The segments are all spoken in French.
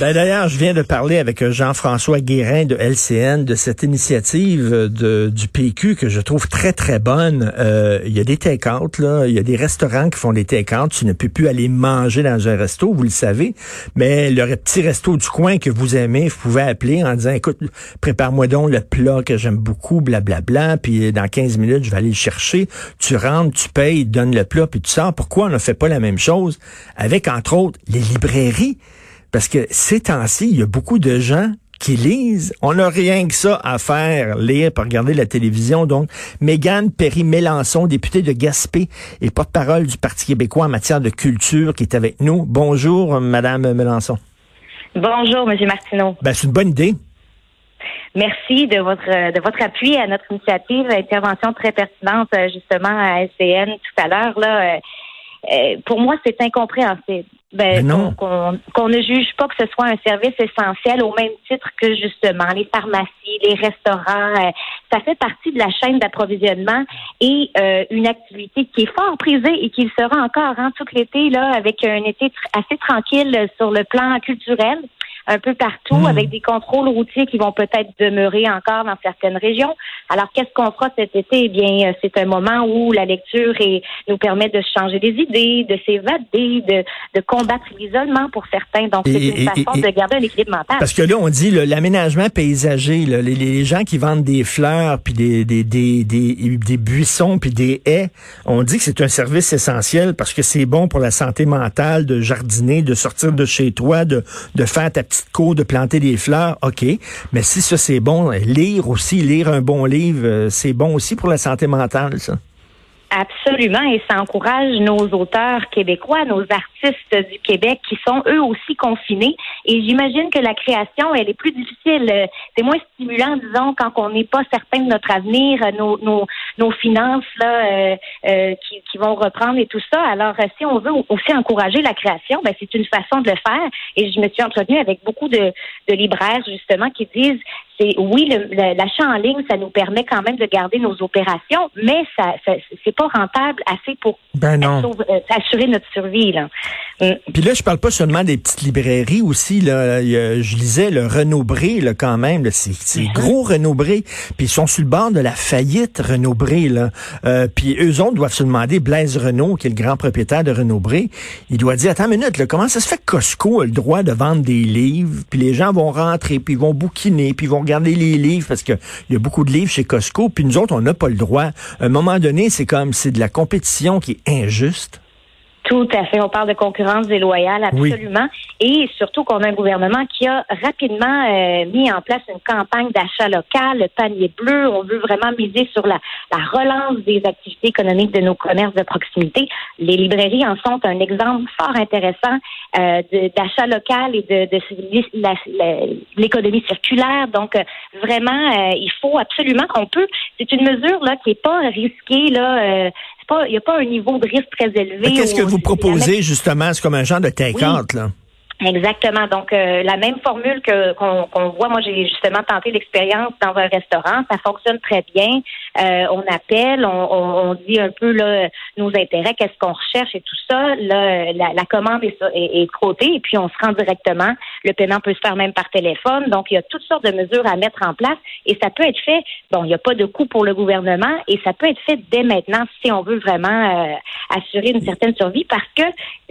Ben d'ailleurs, je viens de parler avec Jean-François Guérin de LCN de cette initiative de, du PQ que je trouve très très bonne. Euh, il y a des take-out là, il y a des restaurants qui font des take-out. Tu ne peux plus aller manger dans un resto, vous le savez, mais le petit resto du coin que vous aimez, vous pouvez appeler en disant écoute, prépare-moi donc le plat que j'aime beaucoup, blablabla, bla, bla, puis dans 15 minutes je vais aller le chercher. Tu rentres, tu payes, donnes le plat, puis tu sors. Pourquoi on ne fait pas la même chose avec entre autres les librairies? Parce que ces temps-ci, il y a beaucoup de gens qui lisent. On n'a rien que ça à faire, lire, pour regarder la télévision. Donc, Mégane Perry-Mélançon, députée de Gaspé et porte-parole du Parti québécois en matière de culture, qui est avec nous. Bonjour, Madame Mélenchon. Bonjour, Monsieur Martineau. Ben, c'est une bonne idée. Merci de votre de votre appui à notre initiative, intervention très pertinente justement à SCN tout à l'heure là. Euh, pour moi, c'est incompréhensible. Ben, qu'on ne juge pas que ce soit un service essentiel au même titre que justement les pharmacies, les restaurants. Euh, ça fait partie de la chaîne d'approvisionnement et euh, une activité qui est fort prisée et qui le sera encore hein, tout l'été là avec un été assez tranquille sur le plan culturel un peu partout hmm. avec des contrôles routiers qui vont peut-être demeurer encore dans certaines régions. Alors, qu'est-ce qu'on fera cet été? Eh bien, euh, c'est un moment où la lecture nous permet de changer des idées, de s'évader, de, de combattre l'isolement pour certains. Donc, c'est une façon de garder un équilibre mental. Parce que là, on dit l'aménagement paysager, les, les, gens qui vendent des fleurs, puis des, des, des, des, buissons, puis des haies, on dit que c'est un service essentiel parce que c'est bon pour la santé mentale de jardiner, de sortir de chez toi, de, de faire ta petite petite de planter des fleurs, OK. Mais si ça, c'est bon, lire aussi, lire un bon livre, euh, c'est bon aussi pour la santé mentale, ça. Absolument, et ça encourage nos auteurs québécois, nos artistes du Québec qui sont eux aussi confinés. Et j'imagine que la création, elle est plus difficile. C'est moins stimulant, disons, quand on n'est pas certain de notre avenir, nos, nos, finances là euh, euh, qui, vont reprendre et tout ça. Alors, euh, si on veut aussi encourager la création, ben, c'est une façon de le faire. Et je me suis entretenue avec beaucoup de libraires justement qui disent c'est oui, l'achat en ligne, ça nous permet quand même de garder nos opérations, mais ça, ça c'est pas rentable assez pour ben assurer notre survie. Là. Mm. Puis là, je parle pas seulement des petites librairies aussi. Là, je lisais le Renaud-Bré là, quand même. C'est mm-hmm. gros Renaud-Bré. Puis ils sont sur le bord de la faillite Renaud-Bré. Là. Euh, puis eux autres doivent se demander, Blaise Renaud, qui est le grand propriétaire de Renaud-Bré, il doit dire, attends une minute, là, comment ça se fait que Costco a le droit de vendre des livres, puis les gens vont rentrer, puis ils vont bouquiner, puis ils vont regarder les livres, parce qu'il y a beaucoup de livres chez Costco, puis nous autres, on n'a pas le droit. À un moment donné, c'est comme, c'est de la compétition qui est injuste. Tout à fait. On parle de concurrence déloyale, absolument. Et surtout qu'on a un gouvernement qui a rapidement euh, mis en place une campagne d'achat local, le panier bleu. On veut vraiment miser sur la, la relance des activités économiques de nos commerces de proximité. Les librairies en sont un exemple fort intéressant euh, d'achat local et de, de l'économie circulaire. Donc, euh, vraiment, euh, il faut absolument qu'on peut. C'est une mesure là qui est pas risquée là il n'y a pas un niveau de risque très élevé. Qu'est-ce que vous proposez justement? C'est comme un genre de take là. Exactement. Donc, euh, la même formule que qu'on voit, moi, j'ai justement tenté l'expérience dans un restaurant. Ça fonctionne très bien. Euh, on appelle, on, on, dit un peu là, nos intérêts, qu'est-ce qu'on recherche et tout ça. Là, la, la commande est, est, est et puis on se rend directement. Le paiement peut se faire même par téléphone. Donc, il y a toutes sortes de mesures à mettre en place et ça peut être fait. Bon, il n'y a pas de coût pour le gouvernement et ça peut être fait dès maintenant si on veut vraiment euh, assurer une certaine survie parce que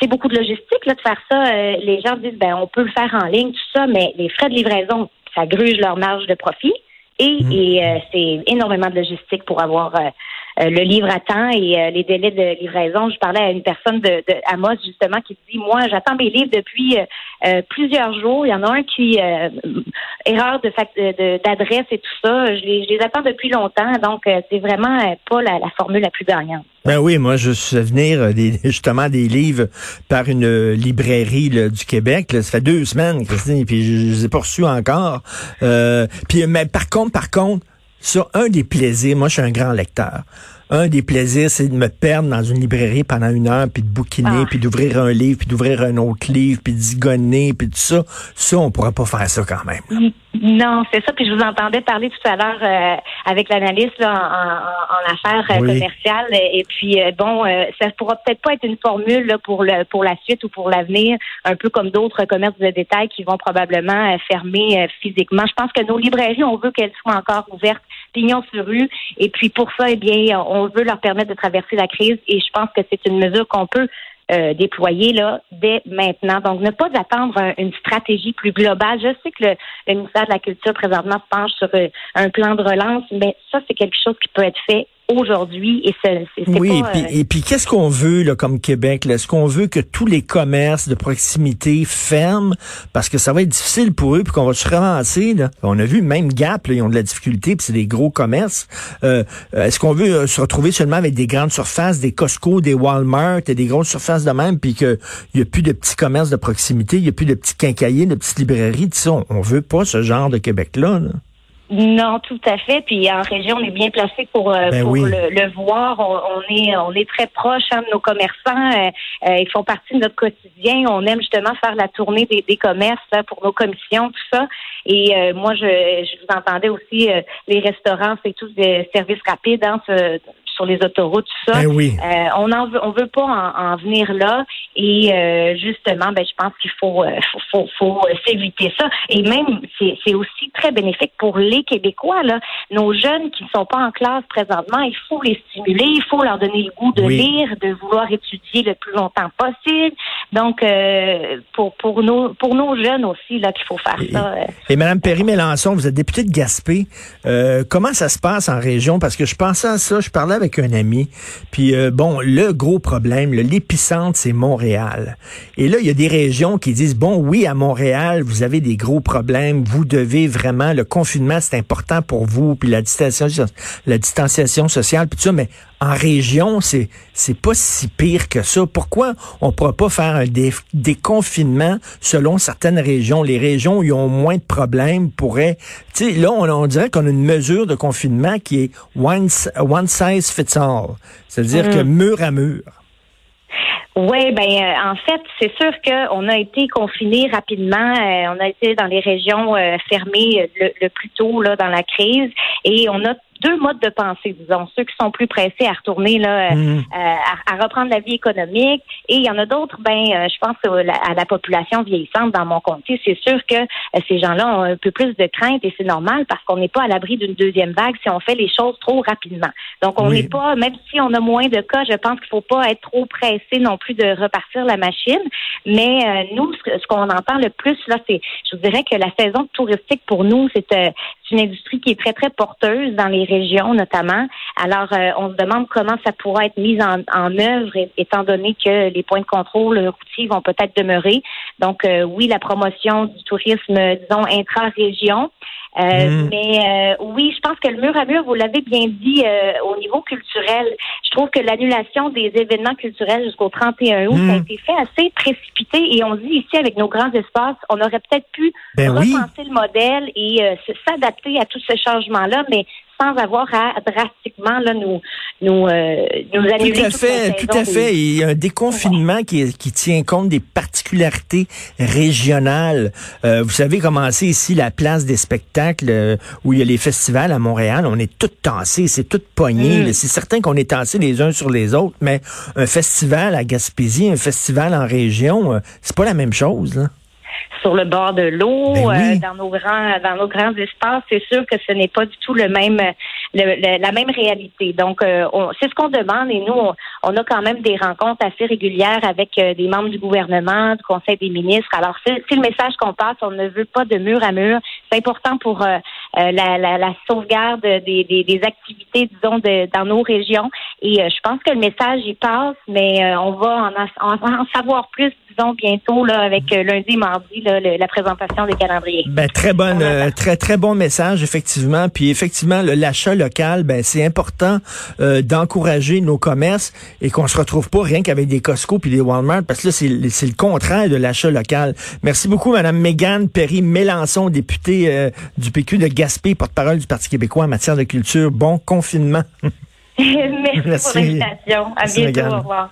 c'est beaucoup de logistique là, de faire ça. les gens disent ben on peut le faire en ligne, tout ça, mais les frais de livraison, ça gruge leur marge de profit. Et, mmh. euh, c'est énormément de logistique pour avoir euh, le livre à temps et les délais de livraison. Je parlais à une personne de, de justement qui dit moi j'attends mes livres depuis plusieurs jours. Il y en a un qui erreur de d'adresse et tout ça. Je les, je les, attends depuis longtemps. Donc c'est vraiment pas la, la formule la plus gagnante. Ben oui, moi, je suis venir euh, des, justement des livres par une euh, librairie du Québec. Ça fait deux semaines, Christine, puis je, je les ai reçus encore. Euh, puis, mais par contre, par contre, sur un des plaisirs, moi, je suis un grand lecteur. Un des plaisirs, c'est de me perdre dans une librairie pendant une heure, puis de bouquiner, ah. puis d'ouvrir un livre, puis d'ouvrir un autre livre, puis de zigonner, puis tout ça. Ça, on pourra pas faire ça quand même. Non, c'est ça. Puis je vous entendais parler tout à l'heure euh, avec l'analyste en, en, affaires euh, commerciales. Et puis euh, bon, ça pourra peut-être pas être une formule là, pour le pour la suite ou pour l'avenir, un peu comme d'autres commerces de détail qui vont probablement fermer physiquement. Je pense que nos librairies, on veut qu'elles soient encore ouvertes, pignon sur rue. Et puis pour ça, eh bien, on veut leur permettre de traverser la crise. Et je pense que c'est une mesure qu'on peut euh, déployer là dès maintenant. Donc, ne pas attendre une stratégie plus globale. Je sais que le, le, ministère de la Culture présentement se penche sur euh, un plan de relance, mais ça, c'est quelque chose qui peut être fait aujourd'hui et c'est oui pas, et puis, euh, et puis qu'est-ce qu'on veut là comme Québec est-ce qu'on veut que tous les commerces de proximité ferment? Parce que ça va être difficile pour eux puis qu'on va se ramasser là. On a vu même Gap là, ils ont de la difficulté puis c'est des gros commerces. Euh, est-ce qu'on veut euh, se retrouver seulement avec des grandes surfaces des Costco des Walmart et des grosses surfaces de même puis que il y a plus de petits commerces de proximité il y a plus de petits quincailliers de petites librairies ça on, on veut pas ce genre de Québec là, là. Non, tout à fait. Puis en région, on est bien placé pour, euh, ben pour oui. le, le, voir. On, on, est on est très proche hein, de nos commerçants. Euh, euh, ils font partie de notre quotidien. On aime justement faire la tournée des, des commerces hein, pour nos commissions, tout ça. Et moi, je, je vous entendais aussi les restaurants, c'est tous des services rapides. Hein, ce, sur les autoroutes, tout ça. Ben oui. euh, on en veut, on veut pas en, en venir là. Et euh, justement, ben je pense qu'il faut, euh, faut, faut, faut s'éviter ça. Et même, c'est aussi très bénéfique pour les Québécois là. Nos jeunes qui ne sont pas en classe présentement, il faut les stimuler, il faut leur donner le goût de Oui. lire, de vouloir étudier le plus longtemps possible. Donc, euh, pour pour nos pour nos jeunes aussi là qu'il faut faire Et- ça. euh. Et Madame Perry-Mélenchon, vous êtes députée de Gaspé. Euh, comment ça se passe en région? Parce que je pensais à ça, je parlais avec un ami. Puis euh, bon, le gros problème, l'épicentre, c'est Montréal. Et là, il y a des régions qui disent, bon, oui, à Montréal, vous avez des gros problèmes. Vous devez vraiment, le confinement, c'est important pour vous. Puis la distanciation, la distanciation sociale, puis tout ça. Mais en région, c'est c'est pas si pire que ça. Pourquoi on pourra pas faire un dé- déconfinement selon certaines régions? Les régions où ils ont moins de problèmes pourraient... Tu sais, là, on, on dirait qu'on a une mesure de confinement qui est one, size fits all. C'est-à-dire que mur à mur. Oui, ben euh, en fait, c'est sûr qu'on a été confinés rapidement. Euh, on a été dans les régions euh, fermées le, le plus tôt là dans la crise, et on a deux modes de pensée, disons, ceux qui sont plus pressés à retourner là, euh, Mhm. euh, à, à reprendre la vie économique, et il y en a d'autres, ben, euh, je pense à la, à la population vieillissante dans mon comté. C'est sûr que euh, ces gens-là ont un peu plus de crainte, et c'est normal parce qu'on n'est pas à l'abri d'une deuxième vague si on fait les choses trop rapidement. Donc, on Oui. n'est pas, même si on a moins de cas, je pense qu'il faut pas être trop pressé non plus de repartir la machine. Mais euh, nous, ce, ce qu'on entend le plus là, c'est, je vous dirais que la saison touristique pour nous, c'est euh, c'est une industrie qui est très très porteuse dans les régions notamment. Alors, euh, on se demande comment ça pourra être mis en, en œuvre, étant donné que les points de contrôle routiers vont peut-être demeurer. Donc, euh, oui, la promotion du tourisme, disons intra-région. Euh, Mm. Mais euh, oui, je pense que le mur à mur, vous l'avez bien dit, euh, au niveau culturel, je trouve que l'annulation des événements culturels jusqu'au 31 août, ça a été fait assez précipité et on dit ici avec nos grands espaces, on aurait peut-être pu Ben oui. repenser le modèle et s'adapter à tous ces changements-là, mais sans avoir à drastiquement là, nous, nous, euh, nous annuler Tout à fait, tout à des- fait. Il y a un déconfinement qui, qui tient compte des particularités régionales. Euh, vous savez, commencer ici la place des spectacles euh, où il y a les festivals à Montréal, on est tout tassés, c'est tout pogné. Mm. C'est certain qu'on est tassés les uns sur les autres, mais un festival à Gaspésie, un festival en région, euh, c'est pas la même chose. Là. Sur le bord de l'eau, Ben oui. euh, dans nos grands dans nos grands espaces, c'est sûr que ce n'est pas du tout le même le- le- la même réalité. Donc euh, on- c'est ce qu'on demande et nous on, on a quand même des rencontres assez régulières avec euh, des membres du gouvernement, du Conseil des ministres. Alors c'est c'est le message qu'on passe, on ne veut pas de mur à mur. C'est important pour euh, la, la, la sauvegarde des, des, des activités disons de, dans nos régions et euh, je pense que le message y passe, mais euh, on va en, as- on va en savoir plus disons bientôt là avec euh, lundi et mardi là, le- la présentation des calendriers. Ben très bonne, euh, très très bon message effectivement. Puis effectivement, l'achat local, ben c'est important euh, d'encourager nos commerces et qu'on se retrouve pas rien qu'avec des Costco puis des Walmart, parce que là c'est le- c'est le contraire de l'achat local. Merci beaucoup, Madame Mégane Perry Mélenchon, députée euh, du PQ de Gaspé, porte-parole du Parti québécois en matière de culture. Bon confinement. Merci, Merci. pour l'invitation. À Merci, bientôt. Mégane. Au revoir.